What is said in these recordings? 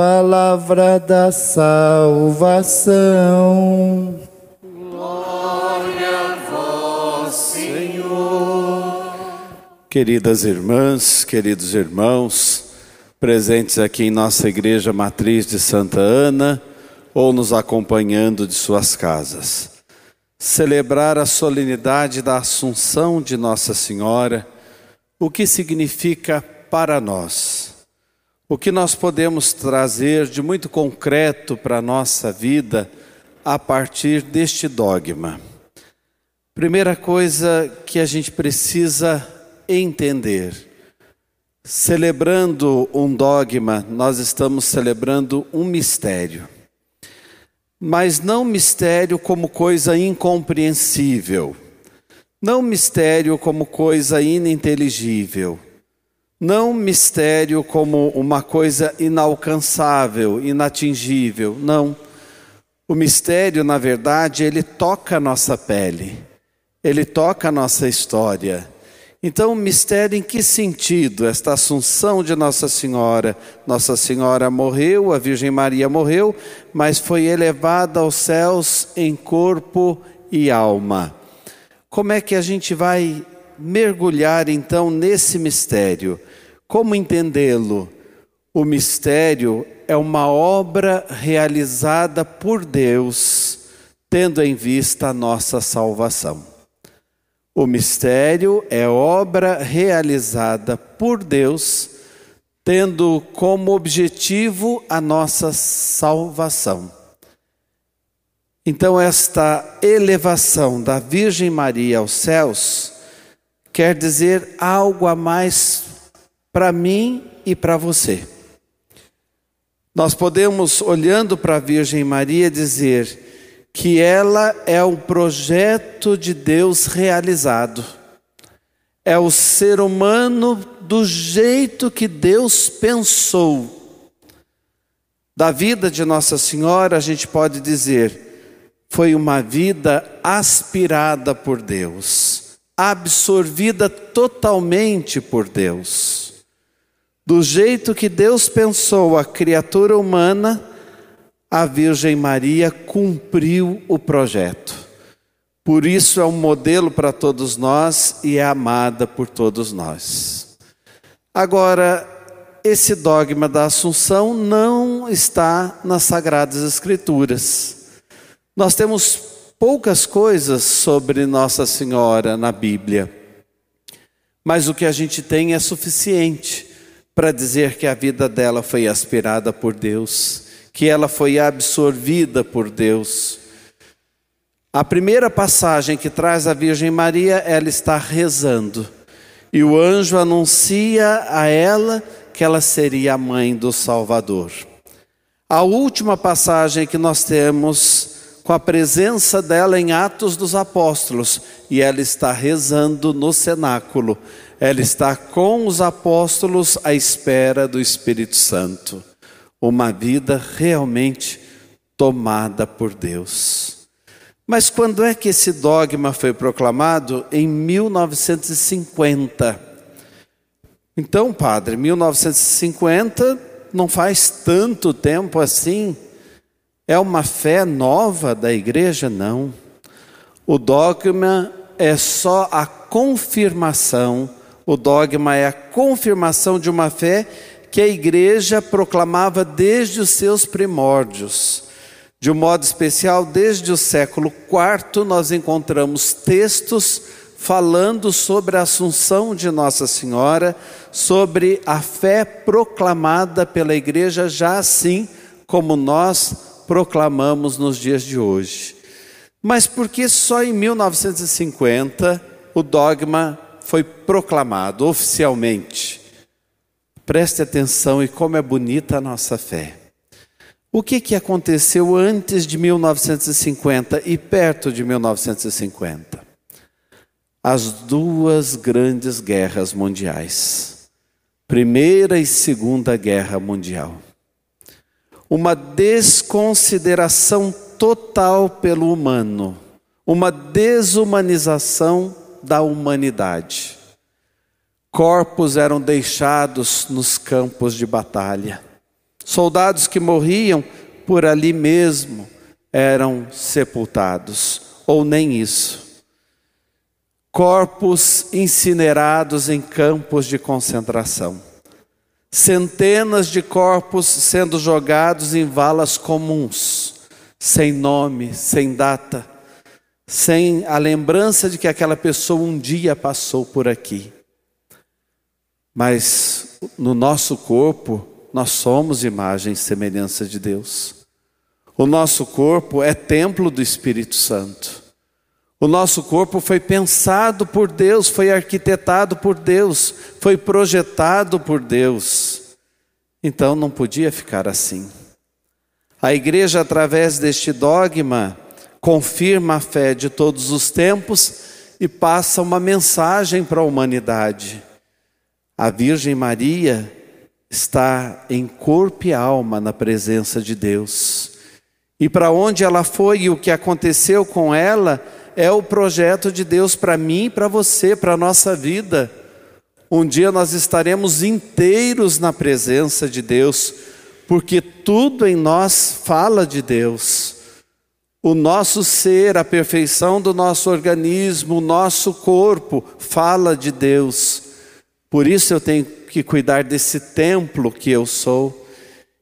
Palavra da salvação. Glória a vós, Senhor. Queridas irmãs, queridos irmãos, presentes aqui em nossa igreja matriz de Santa Ana ou nos acompanhando de suas casas. Celebrar a solenidade da Assunção de Nossa Senhora, o que significa para nós? O que nós podemos trazer de muito concreto para a nossa vida a partir deste dogma? Primeira coisa que a gente precisa entender. Celebrando um dogma, nós estamos celebrando um mistério. Mas não mistério como coisa incompreensível, não mistério como coisa ininteligível não mistério como uma coisa inalcançável, inatingível, não. O mistério, na verdade, ele toca a nossa pele, ele toca a nossa história. Então, mistério em que sentido? Esta assunção de Nossa Senhora. Nossa Senhora morreu, a Virgem Maria morreu, mas foi elevada aos céus em corpo e alma. Como é que a gente vai mergulhar então nesse mistério? Como entendê-lo? O mistério é uma obra realizada por Deus, tendo em vista a nossa salvação. O mistério é obra realizada por Deus, tendo como objetivo a nossa salvação. Então, esta elevação da Virgem Maria aos céus quer dizer algo a mais para mim e para você. Nós podemos, olhando para a Virgem Maria, dizer que ela é um projeto de Deus realizado. É o ser humano do jeito que Deus pensou. Da vida de Nossa Senhora, a gente pode dizer foi uma vida aspirada por Deus, absorvida totalmente por Deus. Do jeito que Deus pensou a criatura humana, a Virgem Maria cumpriu o projeto. Por isso é um modelo para todos nós e é amada por todos nós. Agora, esse dogma da Assunção não está nas Sagradas Escrituras. Nós temos poucas coisas sobre Nossa Senhora na Bíblia, mas o que a gente tem é suficiente para dizer que a vida dela foi aspirada por Deus, que ela foi absorvida por Deus. A primeira passagem que traz a Virgem Maria, ela está rezando, e o anjo anuncia a ela que ela seria a mãe do Salvador. A última passagem que nós temos com a presença dela em Atos dos Apóstolos, e ela está rezando no cenáculo. Ela está com os apóstolos à espera do Espírito Santo. Uma vida realmente tomada por Deus. Mas quando é que esse dogma foi proclamado? Em 1950. Então, padre, 1950 não faz tanto tempo assim. É uma fé nova da igreja? Não. O dogma é só a confirmação, o dogma é a confirmação de uma fé que a igreja proclamava desde os seus primórdios. De um modo especial, desde o século IV, nós encontramos textos falando sobre a assunção de Nossa Senhora, sobre a fé proclamada pela igreja, já assim como nós proclamamos nos dias de hoje. Mas por que só em 1950 o dogma foi proclamado oficialmente? Preste atenção e como é bonita a nossa fé. O que, que aconteceu antes de 1950 e perto de 1950? As duas grandes guerras mundiais, Primeira e Segunda Guerra Mundial uma desconsideração total pelo humano, uma desumanização da humanidade. Corpos eram deixados nos campos de batalha. Soldados que morriam por ali mesmo eram sepultados, ou nem isso. Corpos incinerados em campos de concentração centenas de corpos sendo jogados em valas comuns, sem nome, sem data, sem a lembrança de que aquela pessoa um dia passou por aqui. Mas no nosso corpo, nós somos imagem e semelhança de Deus. O nosso corpo é templo do Espírito Santo. O nosso corpo foi pensado por Deus, foi arquitetado por Deus, foi projetado por Deus. Então não podia ficar assim. A igreja, através deste dogma, confirma a fé de todos os tempos e passa uma mensagem para a humanidade. A Virgem Maria está em corpo e alma na presença de Deus. E para onde ela foi e o que aconteceu com ela, é o projeto de Deus para mim para você, para a nossa vida. Um dia nós estaremos inteiros na presença de Deus, porque tudo em nós fala de Deus. O nosso ser, a perfeição do nosso organismo, o nosso corpo fala de Deus. Por isso eu tenho que cuidar desse templo que eu sou.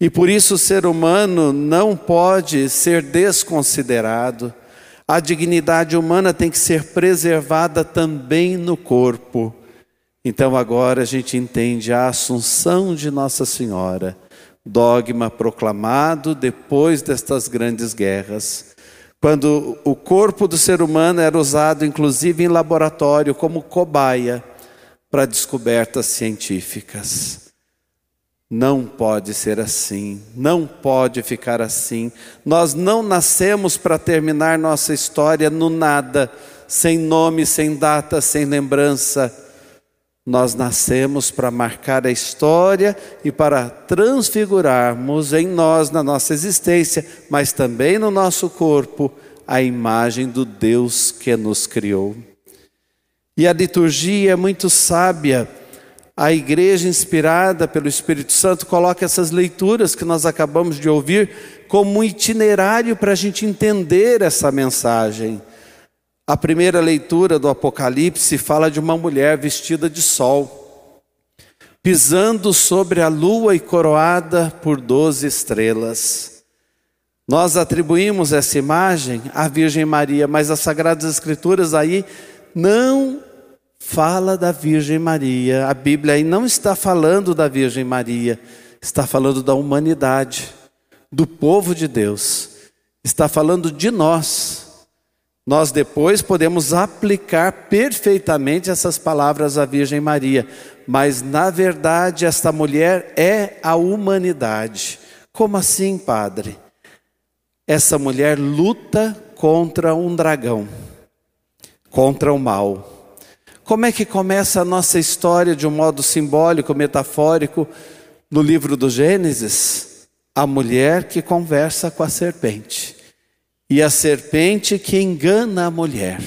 E por isso o ser humano não pode ser desconsiderado. A dignidade humana tem que ser preservada também no corpo. Então agora a gente entende a assunção de Nossa Senhora, dogma proclamado depois destas grandes guerras. quando o corpo do ser humano era usado, inclusive em laboratório, como cobaia para descobertas científicas. Não pode ser assim, não pode ficar assim. Nós não nascemos para terminar nossa história no nada, sem nome, sem data, sem lembrança. Nós nascemos para marcar a história e para transfigurarmos em nós, na nossa existência, mas também no nosso corpo, a imagem do Deus que nos criou. E a liturgia é muito sábia a igreja, inspirada pelo Espírito Santo, coloca essas leituras que nós acabamos de ouvir como um itinerário para a gente entender essa mensagem. A primeira leitura do Apocalipse fala de uma mulher vestida de sol, pisando sobre a lua e coroada por doze estrelas. Nós atribuímos essa imagem à Virgem Maria, mas as Sagradas Escrituras aí não fala da Virgem Maria. A Bíblia aí não está falando da Virgem Maria, está falando da humanidade, do povo de Deus. Está falando de nós. Nós depois podemos aplicar perfeitamente essas palavras à Virgem Maria, mas na verdade esta mulher é a humanidade. Como assim, padre? Essa mulher luta contra um dragão, contra o mal. Como é que começa a nossa história de um modo simbólico, metafórico, no livro do Gênesis? A mulher que conversa com a serpente e a serpente que engana a mulher.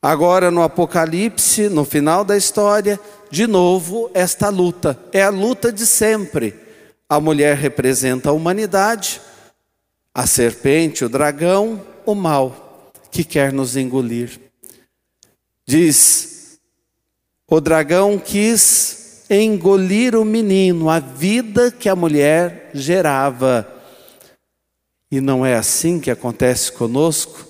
Agora no Apocalipse, no final da história, de novo esta luta, é a luta de sempre. A mulher representa a humanidade, a serpente, o dragão, o mal que quer nos engolir. Diz o dragão quis engolir o menino, a vida que a mulher gerava. E não é assim que acontece conosco.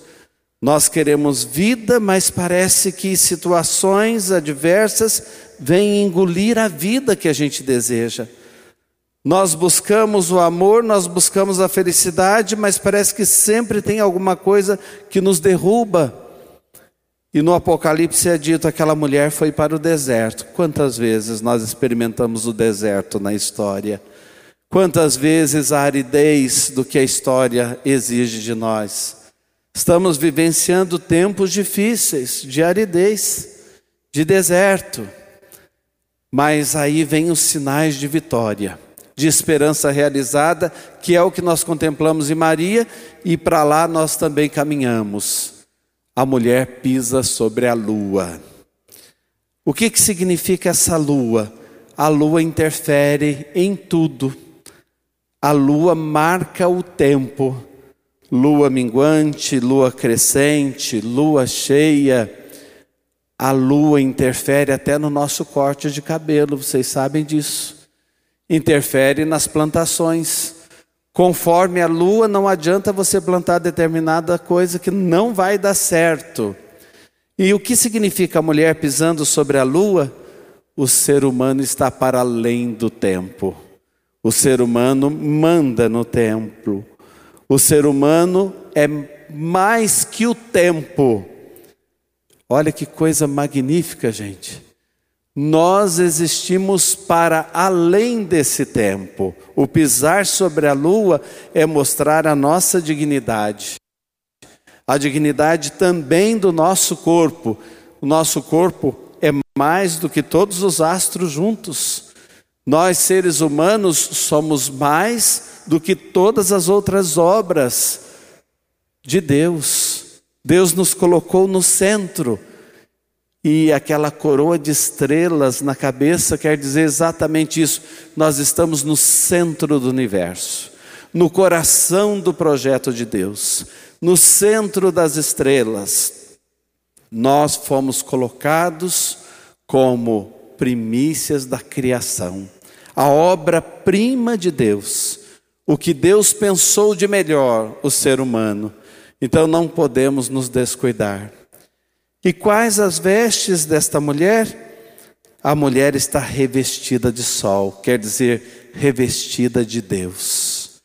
Nós queremos vida, mas parece que situações adversas vêm engolir a vida que a gente deseja. Nós buscamos o amor, nós buscamos a felicidade, mas parece que sempre tem alguma coisa que nos derruba. E no Apocalipse é dito: aquela mulher foi para o deserto. Quantas vezes nós experimentamos o deserto na história? Quantas vezes a aridez do que a história exige de nós? Estamos vivenciando tempos difíceis de aridez, de deserto. Mas aí vem os sinais de vitória, de esperança realizada, que é o que nós contemplamos em Maria, e para lá nós também caminhamos a mulher pisa sobre a lua. O que, que significa essa lua? A lua interfere em tudo. A lua marca o tempo. Lua minguante, lua crescente, lua cheia. A lua interfere até no nosso corte de cabelo, vocês sabem disso. Interfere nas plantações. Conforme a lua, não adianta você plantar determinada coisa que não vai dar certo. E o que significa a mulher pisando sobre a lua? O ser humano está para além do tempo. O ser humano manda no templo. O ser humano é mais que o tempo. Olha que coisa magnífica, gente. Nós existimos para além desse tempo. O pisar sobre a lua é mostrar a nossa dignidade, a dignidade também do nosso corpo. O nosso corpo é mais do que todos os astros juntos. Nós, seres humanos, somos mais do que todas as outras obras de Deus. Deus nos colocou no centro e aquela coroa de estrelas na cabeça quer dizer exatamente isso. Nós estamos no centro do universo, no coração do projeto de Deus, no centro das estrelas. Nós fomos colocados como primícias da criação, a obra-prima de Deus, o que Deus pensou de melhor, o ser humano. Então não podemos nos descuidar. E quais as vestes desta mulher? A mulher está revestida de sol, quer dizer, revestida de Deus.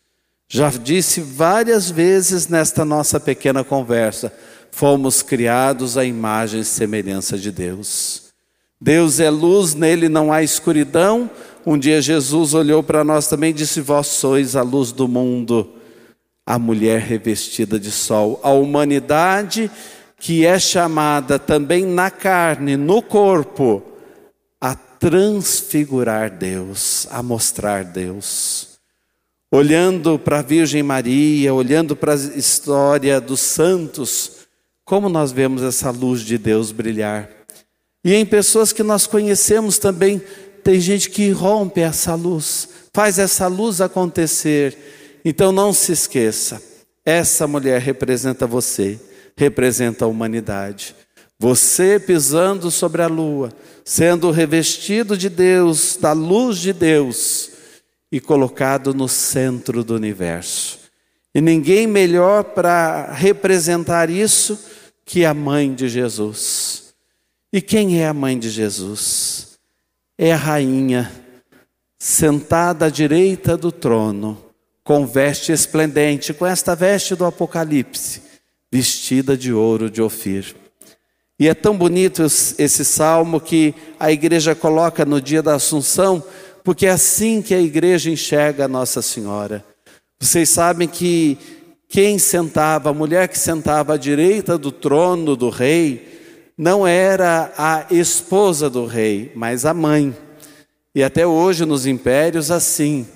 Já disse várias vezes nesta nossa pequena conversa, fomos criados à imagem e semelhança de Deus. Deus é luz, nele não há escuridão. Um dia Jesus olhou para nós também e disse: Vós sois a luz do mundo, a mulher revestida de sol, a humanidade que é chamada também na carne, no corpo, a transfigurar Deus, a mostrar Deus. Olhando para a Virgem Maria, olhando para a história dos santos, como nós vemos essa luz de Deus brilhar. E em pessoas que nós conhecemos também, tem gente que rompe essa luz, faz essa luz acontecer. Então não se esqueça, essa mulher representa você representa a humanidade. Você pisando sobre a lua, sendo revestido de Deus, da luz de Deus e colocado no centro do universo. E ninguém melhor para representar isso que a mãe de Jesus. E quem é a mãe de Jesus? É a rainha, sentada à direita do trono, com veste esplendente, com esta veste do Apocalipse vestida de ouro de Ofir. E é tão bonito esse salmo que a igreja coloca no dia da Assunção, porque é assim que a igreja enxerga a Nossa Senhora. Vocês sabem que quem sentava, a mulher que sentava à direita do trono do rei, não era a esposa do rei, mas a mãe. E até hoje nos impérios, assim,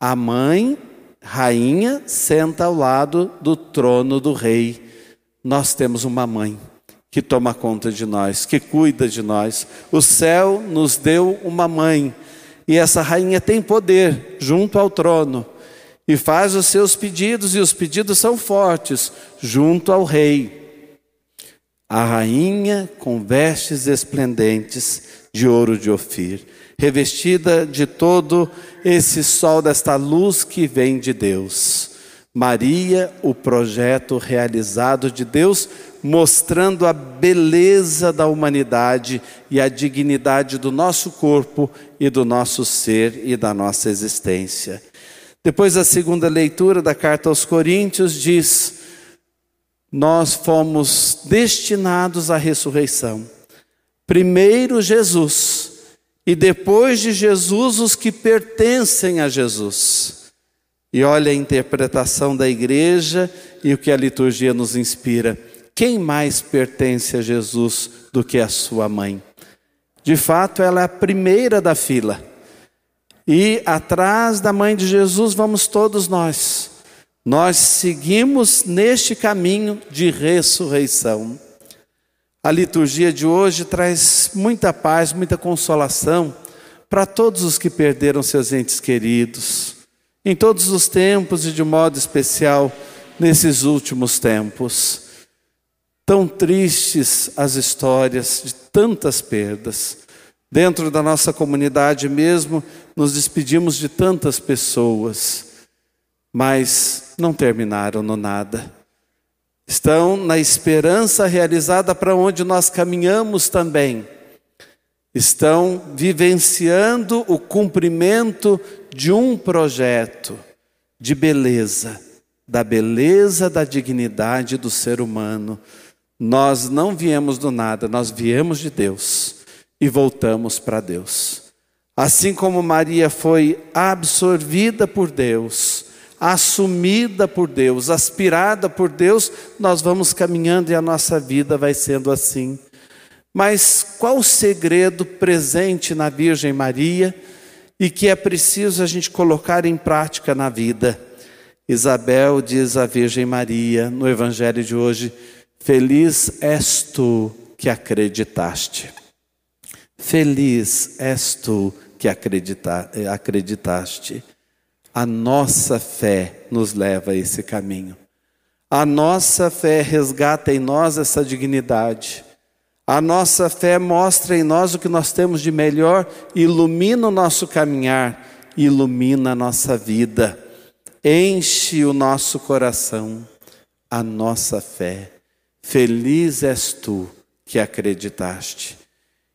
a mãe, rainha, senta ao lado do trono do rei nós temos uma mãe que toma conta de nós, que cuida de nós. O céu nos deu uma mãe, e essa rainha tem poder junto ao trono, e faz os seus pedidos, e os pedidos são fortes, junto ao rei. A rainha com vestes esplendentes de ouro de Ofir, revestida de todo esse sol, desta luz que vem de Deus. Maria, o projeto realizado de Deus, mostrando a beleza da humanidade e a dignidade do nosso corpo e do nosso ser e da nossa existência. Depois, a segunda leitura da carta aos Coríntios diz: Nós fomos destinados à ressurreição. Primeiro Jesus, e depois de Jesus, os que pertencem a Jesus. E olha a interpretação da igreja e o que a liturgia nos inspira. Quem mais pertence a Jesus do que a sua mãe? De fato, ela é a primeira da fila. E atrás da mãe de Jesus vamos todos nós. Nós seguimos neste caminho de ressurreição. A liturgia de hoje traz muita paz, muita consolação para todos os que perderam seus entes queridos em todos os tempos e de modo especial nesses últimos tempos. Tão tristes as histórias de tantas perdas. Dentro da nossa comunidade mesmo, nos despedimos de tantas pessoas, mas não terminaram no nada. Estão na esperança realizada para onde nós caminhamos também estão vivenciando o cumprimento de um projeto de beleza, da beleza da dignidade do ser humano. Nós não viemos do nada, nós viemos de Deus e voltamos para Deus. Assim como Maria foi absorvida por Deus, assumida por Deus, aspirada por Deus, nós vamos caminhando e a nossa vida vai sendo assim. Mas qual o segredo presente na Virgem Maria e que é preciso a gente colocar em prática na vida? Isabel diz à Virgem Maria no Evangelho de hoje: Feliz és tu que acreditaste. Feliz és tu que acredita, acreditaste. A nossa fé nos leva a esse caminho. A nossa fé resgata em nós essa dignidade. A nossa fé mostra em nós o que nós temos de melhor, ilumina o nosso caminhar, ilumina a nossa vida, enche o nosso coração, a nossa fé. Feliz és tu que acreditaste.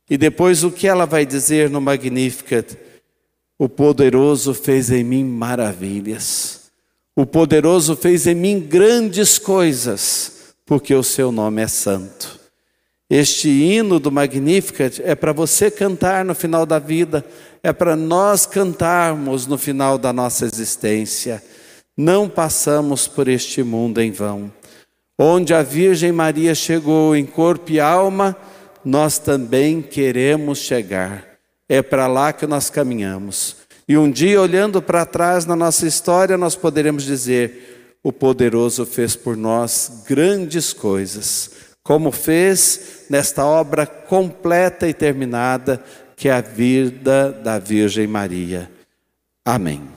E depois o que ela vai dizer no Magnificat? O poderoso fez em mim maravilhas. O poderoso fez em mim grandes coisas, porque o seu nome é santo. Este hino do Magnificat é para você cantar no final da vida, é para nós cantarmos no final da nossa existência. Não passamos por este mundo em vão. Onde a Virgem Maria chegou em corpo e alma, nós também queremos chegar. É para lá que nós caminhamos. E um dia, olhando para trás na nossa história, nós poderemos dizer: o poderoso fez por nós grandes coisas, como fez nesta obra completa e terminada, que é a vida da Virgem Maria. Amém.